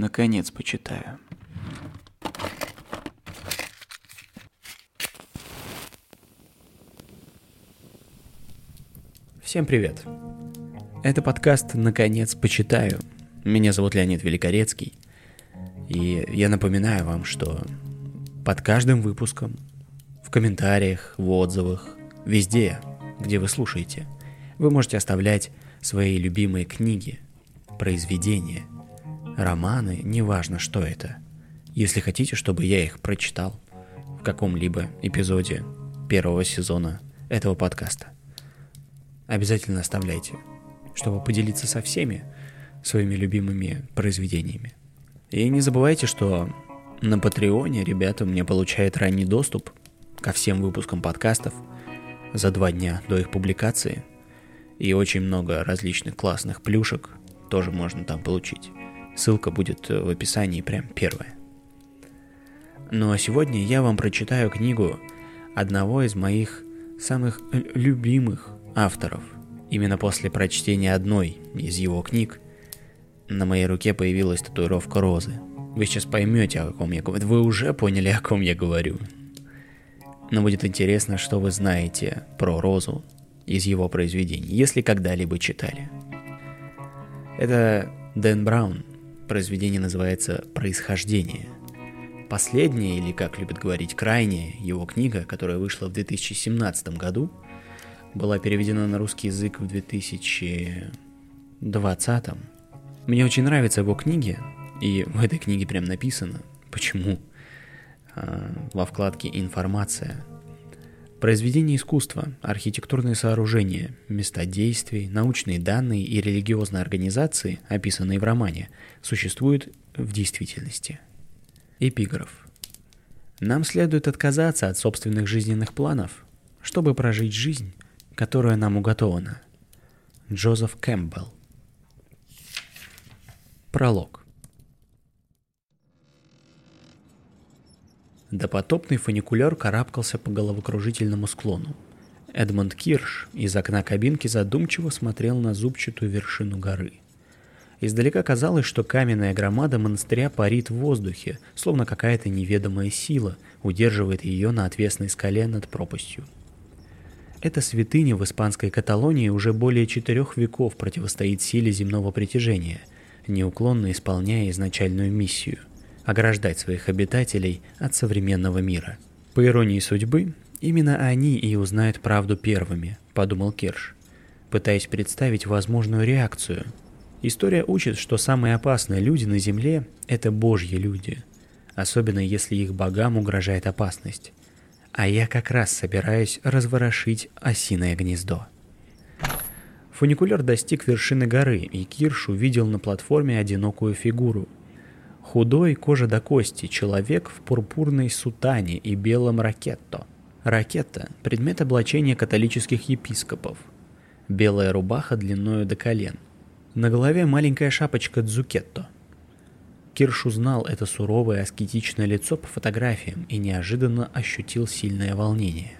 Наконец почитаю. Всем привет. Это подкаст «Наконец почитаю». Меня зовут Леонид Великорецкий. И я напоминаю вам, что под каждым выпуском, в комментариях, в отзывах, везде, где вы слушаете, вы можете оставлять свои любимые книги, произведения, романы, неважно что это. Если хотите, чтобы я их прочитал в каком-либо эпизоде первого сезона этого подкаста. Обязательно оставляйте, чтобы поделиться со всеми своими любимыми произведениями. И не забывайте, что на Патреоне ребята мне получают ранний доступ ко всем выпускам подкастов за два дня до их публикации. И очень много различных классных плюшек тоже можно там получить. Ссылка будет в описании прям первая. Ну а сегодня я вам прочитаю книгу одного из моих самых любимых авторов. Именно после прочтения одной из его книг на моей руке появилась татуировка розы. Вы сейчас поймете, о ком я говорю. Вы уже поняли, о ком я говорю. Но будет интересно, что вы знаете про розу из его произведений, если когда-либо читали. Это Дэн Браун. Произведение называется «Происхождение». Последняя, или как любят говорить, крайняя его книга, которая вышла в 2017 году, была переведена на русский язык в 2020. Мне очень нравятся его книги, и в этой книге прям написано, почему. А, во вкладке «Информация». Произведения искусства, архитектурные сооружения, места действий, научные данные и религиозные организации, описанные в романе, существуют в действительности. Эпиграф. Нам следует отказаться от собственных жизненных планов, чтобы прожить жизнь, которая нам уготована. Джозеф Кэмпбелл. Пролог. Допотопный фуникулер карабкался по головокружительному склону. Эдмонд Кирш из окна кабинки задумчиво смотрел на зубчатую вершину горы. Издалека казалось, что каменная громада монастыря парит в воздухе, словно какая-то неведомая сила удерживает ее на отвесной скале над пропастью. Эта святыня в испанской Каталонии уже более четырех веков противостоит силе земного притяжения – неуклонно исполняя изначальную миссию – ограждать своих обитателей от современного мира. По иронии судьбы, именно они и узнают правду первыми, подумал Кирш, пытаясь представить возможную реакцию. История учит, что самые опасные люди на Земле – это божьи люди, особенно если их богам угрожает опасность. А я как раз собираюсь разворошить осиное гнездо. Фуникулер достиг вершины горы, и Кирш увидел на платформе одинокую фигуру. Худой, кожа до кости, человек в пурпурной сутане и белом ракетто. Ракетта – предмет облачения католических епископов. Белая рубаха длиною до колен. На голове маленькая шапочка дзукетто. Кирш узнал это суровое аскетичное лицо по фотографиям и неожиданно ощутил сильное волнение.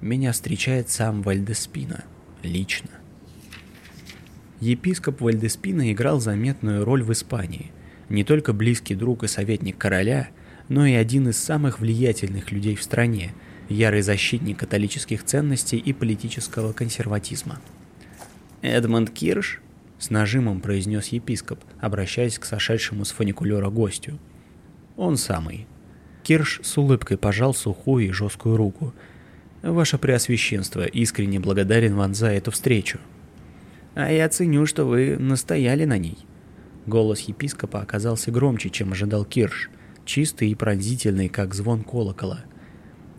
Меня встречает сам Вальдеспина. Лично. Епископ Вальдеспина играл заметную роль в Испании. Не только близкий друг и советник короля, но и один из самых влиятельных людей в стране, ярый защитник католических ценностей и политического консерватизма. «Эдмонд Кирш?» – с нажимом произнес епископ, обращаясь к сошедшему с фуникулера гостю. «Он самый». Кирш с улыбкой пожал сухую и жесткую руку. «Ваше Преосвященство искренне благодарен вам за эту встречу», а я ценю, что вы настояли на ней. Голос епископа оказался громче, чем ожидал Кирш, чистый и пронзительный, как звон колокола.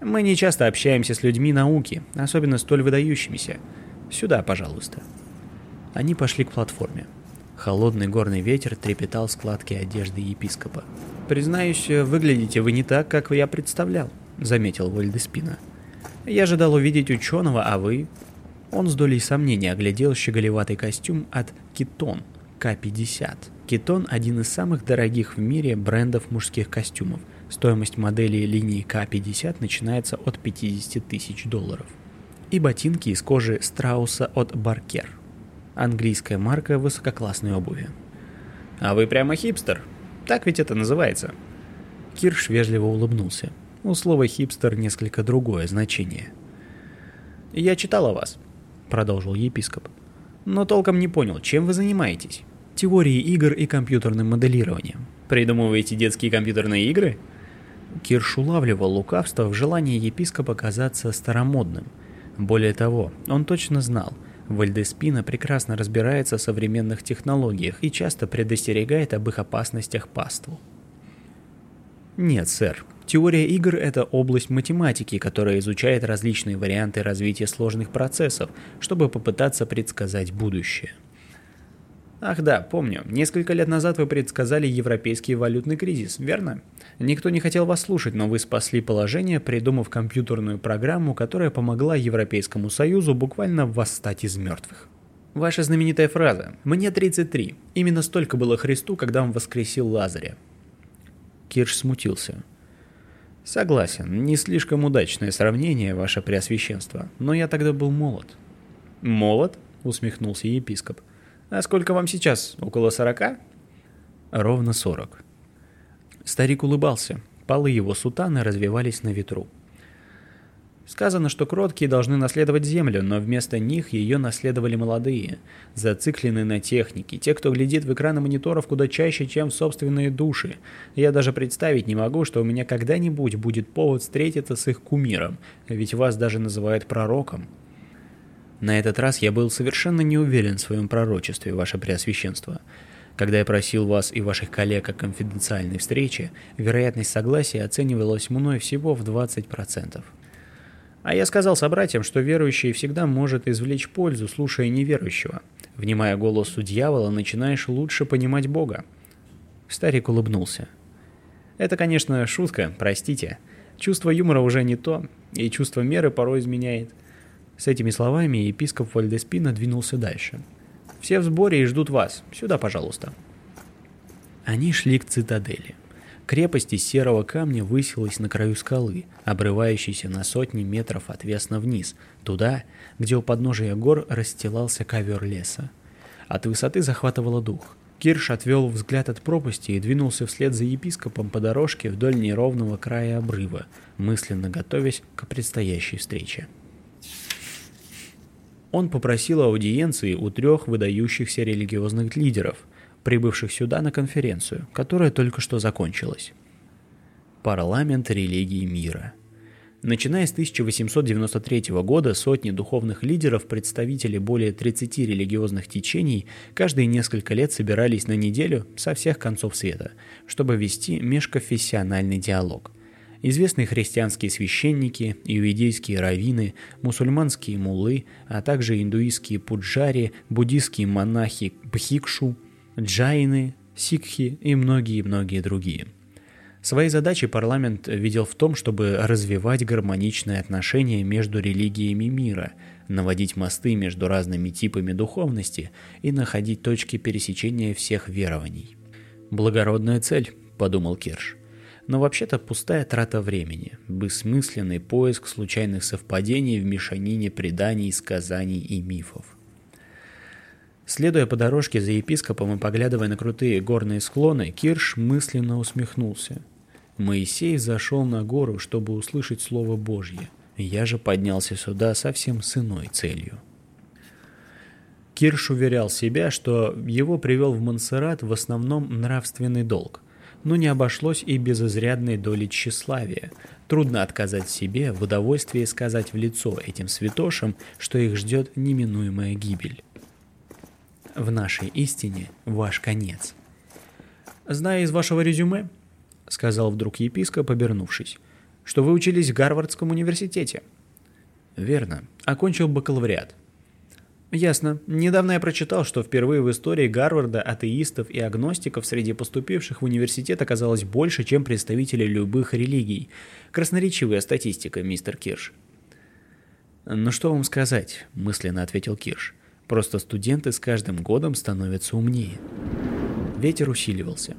Мы не часто общаемся с людьми науки, особенно столь выдающимися. Сюда, пожалуйста. Они пошли к платформе. Холодный горный ветер трепетал складки одежды епископа. «Признаюсь, выглядите вы не так, как я представлял», — заметил Вальдеспина. «Я ожидал увидеть ученого, а вы он с долей сомнения оглядел щеголеватый костюм от Китон К-50. Китон – один из самых дорогих в мире брендов мужских костюмов. Стоимость модели линии К-50 начинается от 50 тысяч долларов. И ботинки из кожи страуса от Баркер. Английская марка высококлассной обуви. «А вы прямо хипстер», Так ведь это называется. Кирш вежливо улыбнулся. У слова «хипстер» несколько другое значение. «Я читал о вас», — продолжил епископ. «Но толком не понял, чем вы занимаетесь? Теории игр и компьютерным моделированием. Придумываете детские компьютерные игры?» Кирш улавливал лукавство в желании епископа казаться старомодным. Более того, он точно знал, Вальдеспина прекрасно разбирается в современных технологиях и часто предостерегает об их опасностях паству. Нет, сэр, Теория игр – это область математики, которая изучает различные варианты развития сложных процессов, чтобы попытаться предсказать будущее. Ах да, помню. Несколько лет назад вы предсказали европейский валютный кризис, верно? Никто не хотел вас слушать, но вы спасли положение, придумав компьютерную программу, которая помогла Европейскому Союзу буквально восстать из мертвых. Ваша знаменитая фраза «Мне 33». Именно столько было Христу, когда он воскресил Лазаря. Кирш смутился. Согласен, не слишком удачное сравнение, ваше преосвященство, но я тогда был молод. Молод? Усмехнулся епископ. А сколько вам сейчас? Около сорока? Ровно сорок. Старик улыбался. Полы его сутаны развивались на ветру. Сказано, что кроткие должны наследовать землю, но вместо них ее наследовали молодые, зацикленные на технике, те, кто глядит в экраны мониторов куда чаще, чем в собственные души. Я даже представить не могу, что у меня когда-нибудь будет повод встретиться с их кумиром, ведь вас даже называют пророком. На этот раз я был совершенно не уверен в своем пророчестве, ваше преосвященство. Когда я просил вас и ваших коллег о конфиденциальной встрече, вероятность согласия оценивалась мной всего в 20%. А я сказал собратьям, что верующий всегда может извлечь пользу, слушая неверующего. Внимая голосу дьявола, начинаешь лучше понимать Бога. Старик улыбнулся. Это, конечно, шутка, простите. Чувство юмора уже не то, и чувство меры порой изменяет. С этими словами епископ Вальдеспина двинулся дальше. «Все в сборе и ждут вас. Сюда, пожалуйста». Они шли к цитадели. Крепость из серого камня высилась на краю скалы, обрывающейся на сотни метров отвесно вниз, туда, где у подножия гор расстилался ковер леса. От высоты захватывало дух. Кирш отвел взгляд от пропасти и двинулся вслед за епископом по дорожке вдоль неровного края обрыва, мысленно готовясь к предстоящей встрече. Он попросил аудиенции у трех выдающихся религиозных лидеров – прибывших сюда на конференцию, которая только что закончилась. Парламент религии мира. Начиная с 1893 года сотни духовных лидеров, представители более 30 религиозных течений, каждые несколько лет собирались на неделю со всех концов света, чтобы вести межконфессиональный диалог – известные христианские священники, иудейские раввины, мусульманские муллы, а также индуистские пуджари, буддийские монахи бхикшу, джайны, сикхи и многие-многие другие. Своей задачей парламент видел в том, чтобы развивать гармоничные отношения между религиями мира, наводить мосты между разными типами духовности и находить точки пересечения всех верований. «Благородная цель», — подумал Кирш. Но вообще-то пустая трата времени, бессмысленный поиск случайных совпадений в мешанине преданий, сказаний и мифов. Следуя по дорожке за епископом и поглядывая на крутые горные склоны, Кирш мысленно усмехнулся. Моисей зашел на гору, чтобы услышать Слово Божье. Я же поднялся сюда совсем с иной целью. Кирш уверял себя, что его привел в Монсеррат в основном нравственный долг, но не обошлось и без изрядной доли тщеславия. Трудно отказать себе в удовольствии сказать в лицо этим святошам, что их ждет неминуемая гибель в нашей истине ваш конец. «Зная из вашего резюме», — сказал вдруг епископ, обернувшись, — «что вы учились в Гарвардском университете». «Верно. Окончил бакалавриат». «Ясно. Недавно я прочитал, что впервые в истории Гарварда атеистов и агностиков среди поступивших в университет оказалось больше, чем представителей любых религий. Красноречивая статистика, мистер Кирш». «Ну что вам сказать?» – мысленно ответил Кирш. Просто студенты с каждым годом становятся умнее. Ветер усиливался.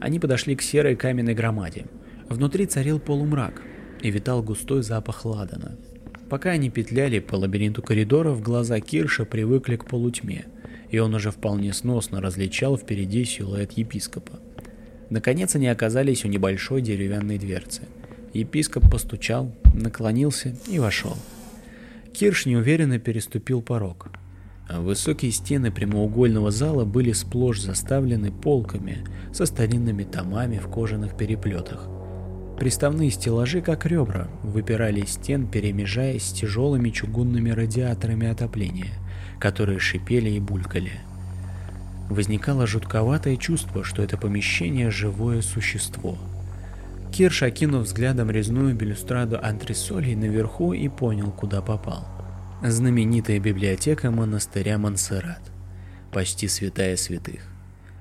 Они подошли к серой каменной громаде. Внутри царил полумрак и витал густой запах ладана. Пока они петляли по лабиринту коридоров, глаза Кирша привыкли к полутьме, и он уже вполне сносно различал впереди силуэт епископа. Наконец они оказались у небольшой деревянной дверцы. Епископ постучал, наклонился и вошел. Кирш неуверенно переступил порог. Высокие стены прямоугольного зала были сплошь заставлены полками со старинными томами в кожаных переплетах. Приставные стеллажи, как ребра, выпирали из стен, перемежаясь с тяжелыми чугунными радиаторами отопления, которые шипели и булькали. Возникало жутковатое чувство, что это помещение – живое существо. Кирш, окинув взглядом резную балюстраду антресолей наверху и понял, куда попал – знаменитая библиотека монастыря Монсеррат, почти святая святых.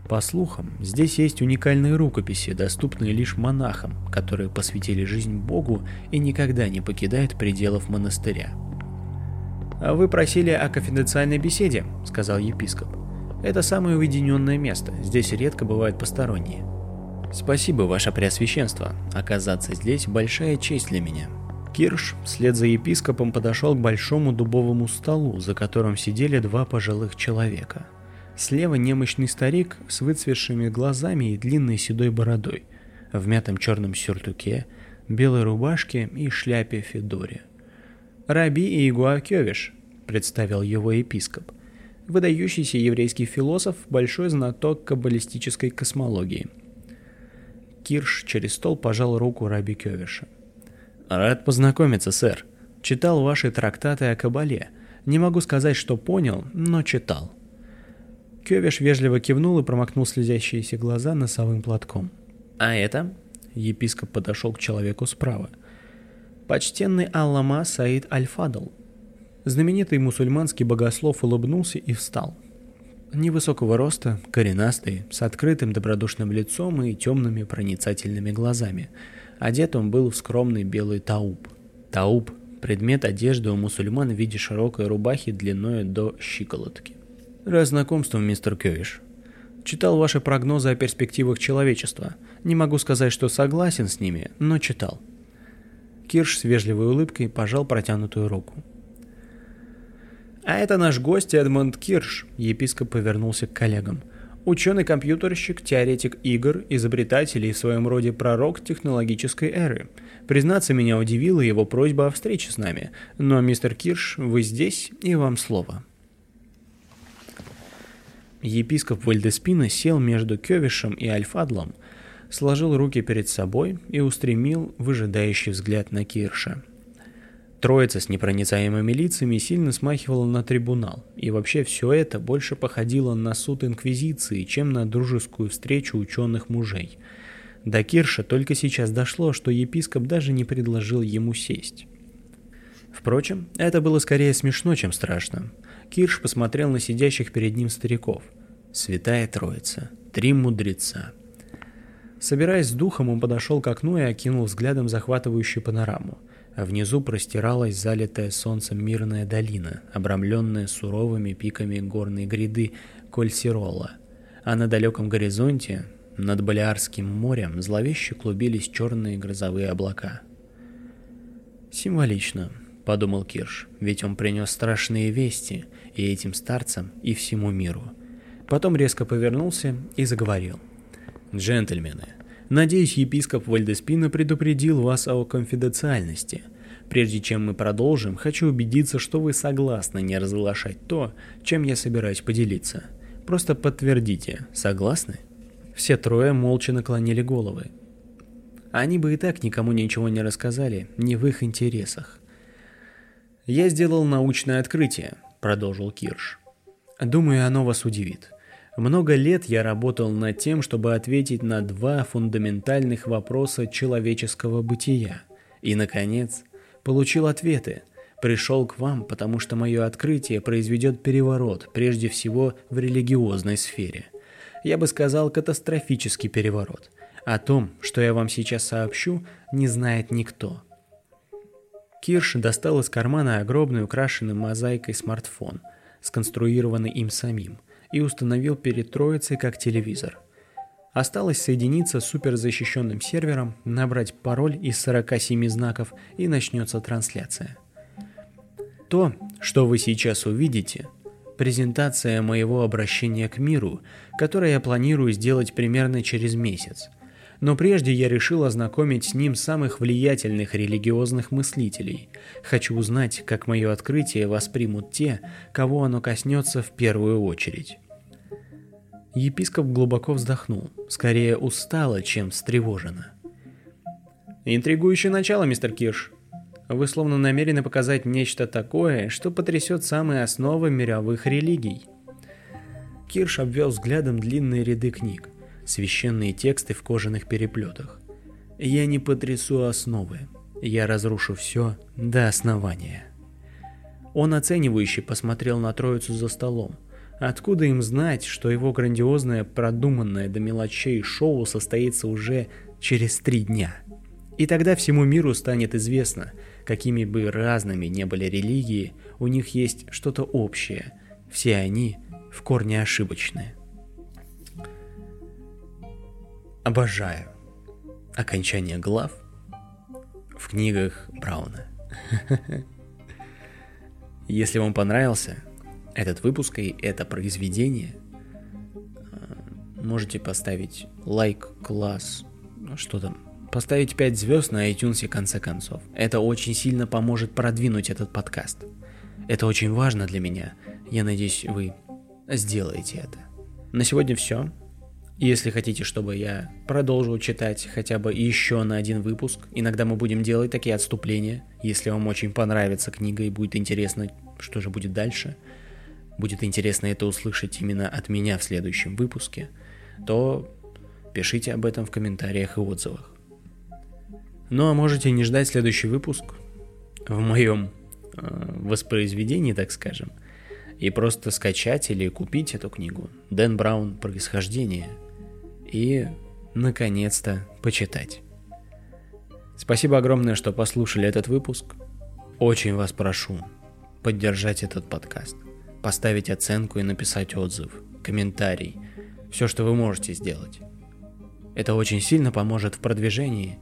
По слухам, здесь есть уникальные рукописи, доступные лишь монахам, которые посвятили жизнь Богу и никогда не покидают пределов монастыря. «А «Вы просили о конфиденциальной беседе», — сказал епископ. «Это самое уединенное место, здесь редко бывают посторонние». «Спасибо, ваше преосвященство. Оказаться здесь — большая честь для меня», Кирш вслед за епископом подошел к большому дубовому столу, за которым сидели два пожилых человека. Слева немощный старик с выцветшими глазами и длинной седой бородой, в мятом черном сюртуке, белой рубашке и шляпе Федоре. «Раби Иегуа Кёвиш», — представил его епископ, выдающийся еврейский философ, большой знаток каббалистической космологии. Кирш через стол пожал руку Раби Кёвиша. Рад познакомиться, сэр. Читал ваши трактаты о Кабале. Не могу сказать, что понял, но читал. Кёвиш вежливо кивнул и промокнул слезящиеся глаза носовым платком. А это? Епископ подошел к человеку справа. Почтенный Аллама Саид Аль-Фадл. Знаменитый мусульманский богослов улыбнулся и встал. Невысокого роста, коренастый, с открытым добродушным лицом и темными проницательными глазами – Одет он был в скромный белый тауб. Тауб – предмет одежды у мусульман в виде широкой рубахи длиной до щиколотки. Раз знакомством, мистер Кёвиш. Читал ваши прогнозы о перспективах человечества. Не могу сказать, что согласен с ними, но читал. Кирш с вежливой улыбкой пожал протянутую руку. «А это наш гость Эдмонд Кирш», — епископ повернулся к коллегам. Ученый-компьютерщик, теоретик игр, изобретатель и в своем роде пророк технологической эры. Признаться, меня удивила его просьба о встрече с нами. Но, мистер Кирш, вы здесь, и вам слово. Епископ Вальдеспина сел между Кёвишем и Альфадлом, сложил руки перед собой и устремил выжидающий взгляд на Кирша. Троица с непроницаемыми лицами сильно смахивала на трибунал, и вообще все это больше походило на суд Инквизиции, чем на дружескую встречу ученых мужей. До Кирша только сейчас дошло, что епископ даже не предложил ему сесть. Впрочем, это было скорее смешно, чем страшно. Кирш посмотрел на сидящих перед ним стариков. Святая Троица, три мудреца. Собираясь с духом, он подошел к окну и окинул взглядом захватывающую панораму а внизу простиралась залитая солнцем мирная долина, обрамленная суровыми пиками горной гряды Кольсирола, а на далеком горизонте, над Балиарским морем, зловеще клубились черные грозовые облака. «Символично», — подумал Кирш, — «ведь он принес страшные вести и этим старцам, и всему миру». Потом резко повернулся и заговорил. «Джентльмены, Надеюсь, епископ Вальдеспина предупредил вас о конфиденциальности. Прежде чем мы продолжим, хочу убедиться, что вы согласны не разглашать то, чем я собираюсь поделиться. Просто подтвердите, согласны? Все трое молча наклонили головы. Они бы и так никому ничего не рассказали, не в их интересах. «Я сделал научное открытие», — продолжил Кирш. «Думаю, оно вас удивит. Много лет я работал над тем, чтобы ответить на два фундаментальных вопроса человеческого бытия. И, наконец, получил ответы. Пришел к вам, потому что мое открытие произведет переворот, прежде всего в религиозной сфере. Я бы сказал, катастрофический переворот. О том, что я вам сейчас сообщу, не знает никто. Кирш достал из кармана огромный украшенный мозаикой смартфон, сконструированный им самим – и установил перед троицей как телевизор. Осталось соединиться с суперзащищенным сервером, набрать пароль из 47 знаков и начнется трансляция. То, что вы сейчас увидите, презентация моего обращения к миру, которое я планирую сделать примерно через месяц. Но прежде я решил ознакомить с ним самых влиятельных религиозных мыслителей. Хочу узнать, как мое открытие воспримут те, кого оно коснется в первую очередь. Епископ глубоко вздохнул, скорее устало, чем встревоженно. «Интригующее начало, мистер Кирш. Вы словно намерены показать нечто такое, что потрясет самые основы мировых религий». Кирш обвел взглядом длинные ряды книг, священные тексты в кожаных переплетах. «Я не потрясу основы. Я разрушу все до основания». Он оценивающе посмотрел на троицу за столом – Откуда им знать, что его грандиозное, продуманное до мелочей шоу состоится уже через три дня? И тогда всему миру станет известно, какими бы разными не были религии, у них есть что-то общее. Все они в корне ошибочные. Обожаю окончание глав в книгах Брауна. Если вам понравился, этот выпуск и это произведение, э, можете поставить лайк, класс, ну, что там, поставить 5 звезд на iTunes в конце концов. Это очень сильно поможет продвинуть этот подкаст. Это очень важно для меня. Я надеюсь, вы сделаете это. На сегодня все. Если хотите, чтобы я продолжил читать хотя бы еще на один выпуск, иногда мы будем делать такие отступления, если вам очень понравится книга и будет интересно, что же будет дальше – будет интересно это услышать именно от меня в следующем выпуске, то пишите об этом в комментариях и отзывах. Ну а можете не ждать следующий выпуск в моем э, воспроизведении, так скажем, и просто скачать или купить эту книгу Дэн Браун «Происхождение» и, наконец-то, почитать. Спасибо огромное, что послушали этот выпуск. Очень вас прошу поддержать этот подкаст поставить оценку и написать отзыв, комментарий, все, что вы можете сделать. Это очень сильно поможет в продвижении,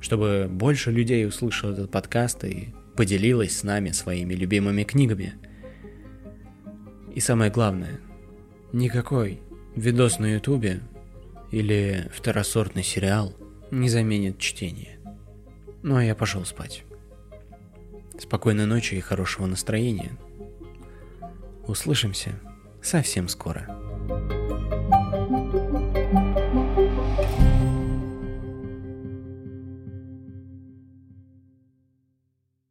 чтобы больше людей услышало этот подкаст и поделилось с нами своими любимыми книгами. И самое главное, никакой видос на ютубе или второсортный сериал не заменит чтение. Ну а я пошел спать. Спокойной ночи и хорошего настроения. Услышимся совсем скоро.